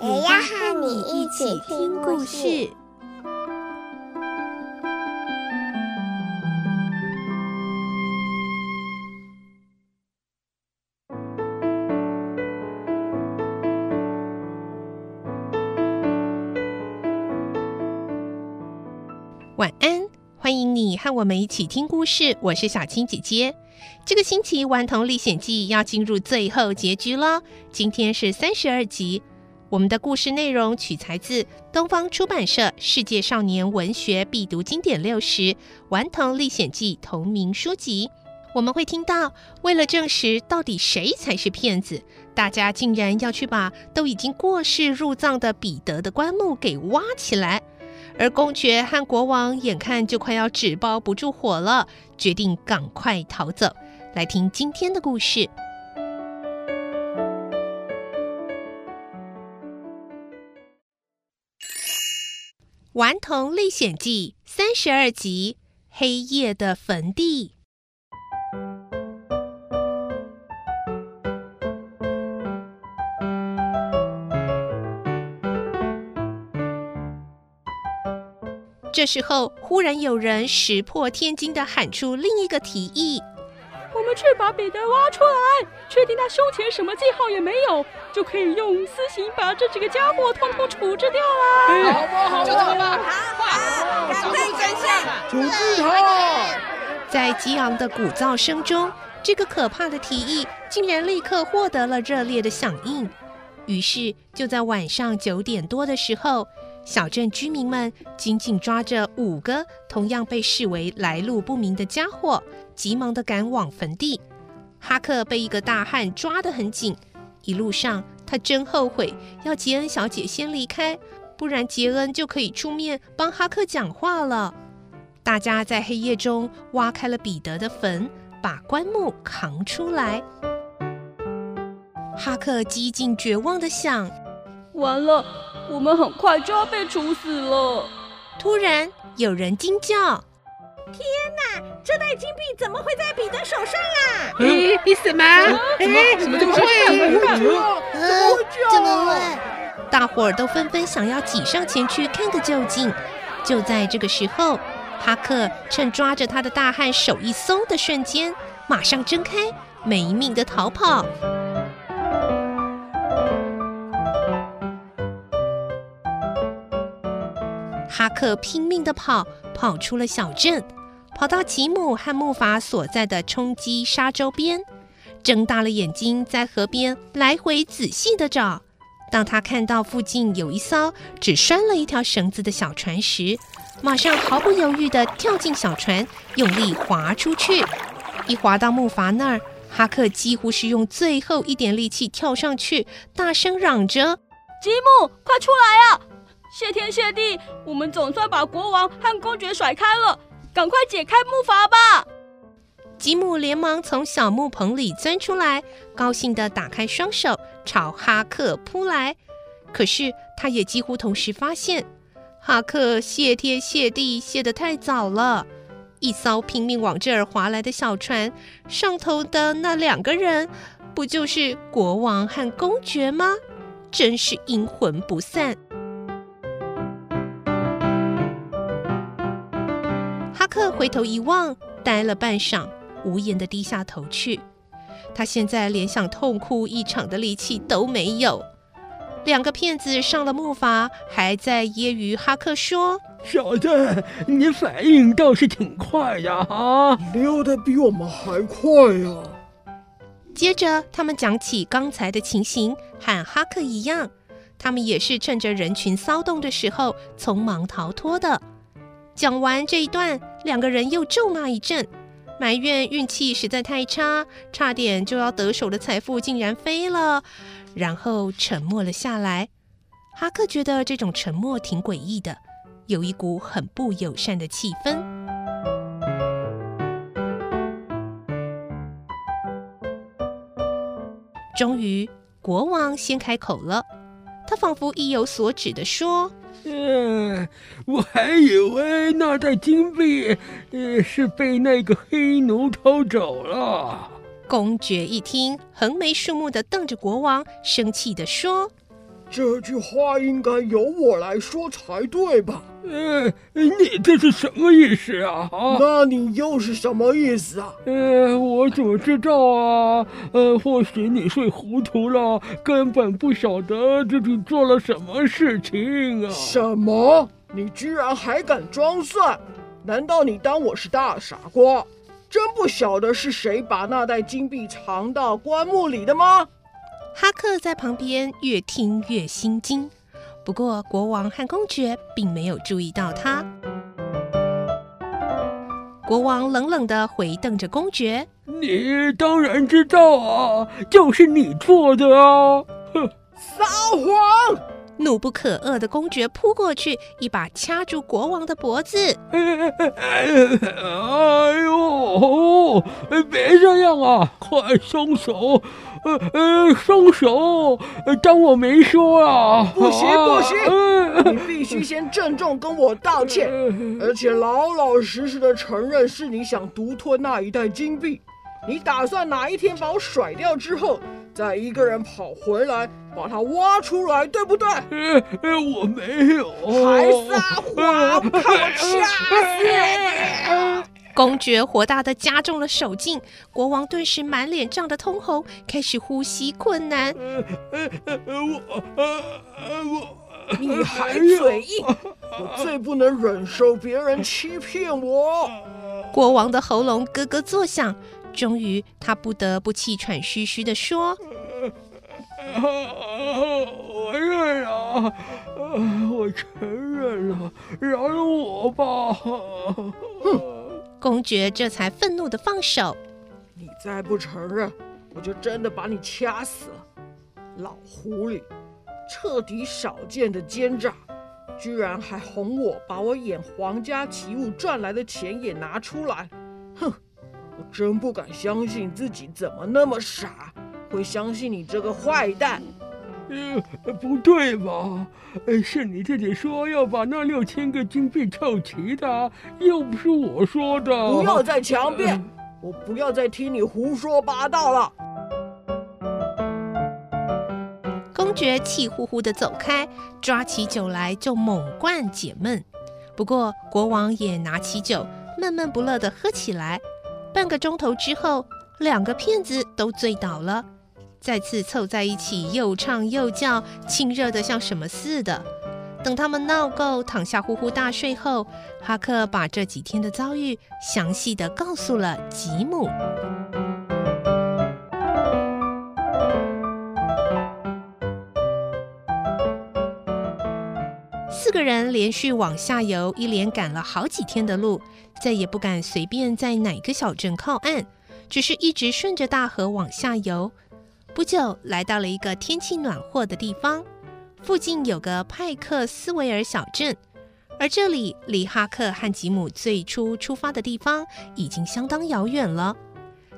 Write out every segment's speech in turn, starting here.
也要和你一起听故事。晚安，欢迎你和我们一起听故事。我是小青姐姐。这个星期《顽童历险记》要进入最后结局了，今天是三十二集。我们的故事内容取材自东方出版社《世界少年文学必读经典六十·顽童历险记》同名书籍。我们会听到，为了证实到底谁才是骗子，大家竟然要去把都已经过世入葬的彼得的棺木给挖起来。而公爵和国王眼看就快要纸包不住火了，决定赶快逃走。来听今天的故事，《顽童历险记》三十二集：黑夜的坟地。这时候，忽然有人石破天惊地喊出另一个提议：“们去把彼得挖出来，确定他胸前什么记号也没有，就可以用私刑把这几个家伙通通处置掉了。”好吧，好吧，就这么办。好，赶快转向，处置他！在激昂的鼓噪声中，这个可怕的提议竟然立刻获得了热烈的响应。于是，就在晚上九点多的时候。小镇居民们紧紧抓着五个同样被视为来路不明的家伙，急忙地赶往坟地。哈克被一个大汉抓得很紧，一路上他真后悔要杰恩小姐先离开，不然杰恩就可以出面帮哈克讲话了。大家在黑夜中挖开了彼得的坟，把棺木扛出来。哈克几近绝望地想：完了。我们很快就要被处死了！突然有人惊叫：“天哪！这袋金币怎么会在彼得手上啊？”“咦，你什么？怎么怎么这么会？怎么会？怎么会？”大伙儿都纷纷想要挤上前去看个究竟。就在这个时候，哈克趁抓着他的大汉手一松的瞬间，马上睁开，没命的逃跑。哈克拼命地跑，跑出了小镇，跑到吉姆和木筏所在的冲积沙洲边，睁大了眼睛在河边来回仔细地找。当他看到附近有一艘只拴了一条绳子的小船时，马上毫不犹豫地跳进小船，用力划出去。一划到木筏那儿，哈克几乎是用最后一点力气跳上去，大声嚷着：“吉姆，快出来啊！”谢天谢地，我们总算把国王和公爵甩开了。赶快解开木筏吧！吉姆连忙从小木棚里钻出来，高兴地打开双手朝哈克扑来。可是他也几乎同时发现，哈克谢天谢地谢得太早了。一艘拼命往这儿划来的小船上头的那两个人，不就是国王和公爵吗？真是阴魂不散。克回头一望，呆了半晌，无言的低下头去。他现在连想痛哭一场的力气都没有。两个骗子上了木筏，还在揶揄哈克说：“小子，你反应倒是挺快呀！啊，溜得比我们还快呀！”接着，他们讲起刚才的情形，和哈克一样，他们也是趁着人群骚动的时候匆忙逃脱的。讲完这一段，两个人又咒骂一阵，埋怨运气实在太差，差点就要得手的财富竟然飞了，然后沉默了下来。哈克觉得这种沉默挺诡异的，有一股很不友善的气氛。终于，国王先开口了，他仿佛意有所指地说。嗯，我还以为那袋金币，呃，是被那个黑奴偷走了。公爵一听，横眉竖目的瞪着国王，生气地说：“这句话应该由我来说才对吧？”呃，你这是什么意思啊？那你又是什么意思啊？呃，我怎么知道啊？呃，或许你睡糊涂了，根本不晓得自己做了什么事情啊！什么？你居然还敢装蒜？难道你当我是大傻瓜？真不晓得是谁把那袋金币藏到棺木里的吗？哈克在旁边越听越心惊。不过，国王和公爵并没有注意到他。国王冷冷的回瞪着公爵：“你当然知道啊，就是你做的啊！”哼，撒谎！怒不可遏的公爵扑过去，一把掐住国王的脖子。哎呦，别这样啊！快松手！呃呃，松手！当我没说啊！不行不行，你必须先郑重跟我道歉，而且老老实实的承认是你想独吞那一袋金币。你打算哪一天把我甩掉之后，再一个人跑回来把它挖出来，对不对？呃呃，我没有，还撒谎，看我掐死你！公爵火大的加重了手劲，国王顿时满脸涨得通红，开始呼吸困难。我，我，你还嘴硬，我最不能忍受别人欺骗我。国王的喉咙咯咯作响，终于他不得不气喘吁吁地说：“我认了，我承认了，饶了我吧。”哼。公爵这才愤怒地放手。你再不承认，我就真的把你掐死了！老狐狸，彻底少见的奸诈，居然还哄我把我演皇家奇物赚来的钱也拿出来！哼，我真不敢相信自己怎么那么傻，会相信你这个坏蛋。呃，不对吧？是你自己说要把那六千个金币凑齐的，又不是我说的。不要再强辩，呃、我不要再听你胡说八道了。公爵气呼呼的走开，抓起酒来就猛灌解闷。不过国王也拿起酒，闷闷不乐的喝起来。半个钟头之后，两个骗子都醉倒了。再次凑在一起，又唱又叫，亲热的像什么似的。等他们闹够，躺下呼呼大睡后，哈克把这几天的遭遇详细的告诉了吉姆。四个人连续往下游，一连赶了好几天的路，再也不敢随便在哪个小镇靠岸，只是一直顺着大河往下游。不久，来到了一个天气暖和的地方，附近有个派克斯维尔小镇，而这里离哈克和吉姆最初出发的地方已经相当遥远了。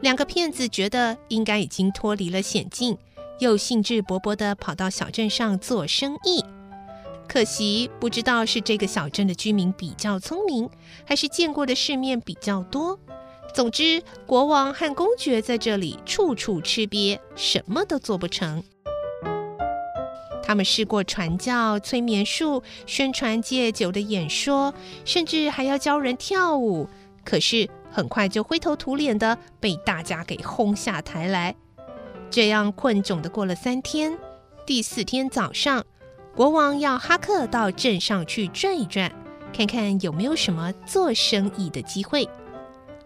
两个骗子觉得应该已经脱离了险境，又兴致勃勃地跑到小镇上做生意。可惜，不知道是这个小镇的居民比较聪明，还是见过的世面比较多。总之，国王和公爵在这里处处吃瘪，什么都做不成。他们试过传教、催眠术、宣传戒酒的演说，甚至还要教人跳舞，可是很快就灰头土脸的被大家给轰下台来。这样困窘的过了三天，第四天早上，国王要哈克到镇上去转一转，看看有没有什么做生意的机会。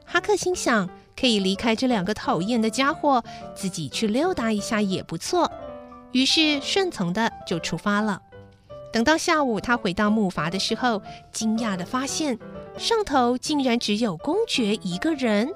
哈克心想，可以离开这两个讨厌的家伙，自己去溜达一下也不错。于是顺从的就出发了。等到下午，他回到木筏的时候，惊讶地发现上头竟然只有公爵一个人。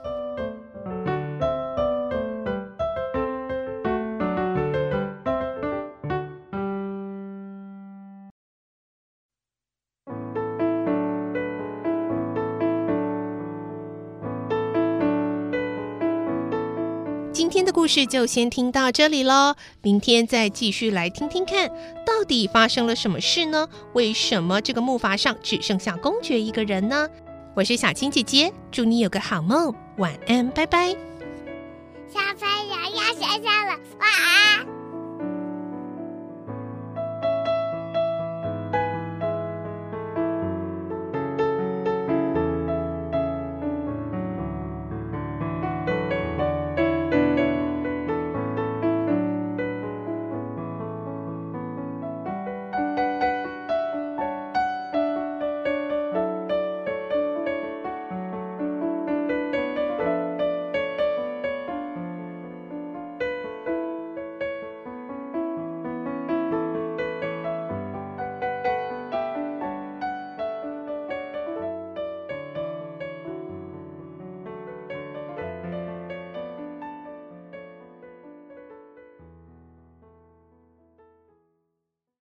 故事就先听到这里喽，明天再继续来听听看，到底发生了什么事呢？为什么这个木筏上只剩下公爵一个人呢？我是小青姐姐，祝你有个好梦，晚安，拜拜。小朋友要睡觉了，晚安。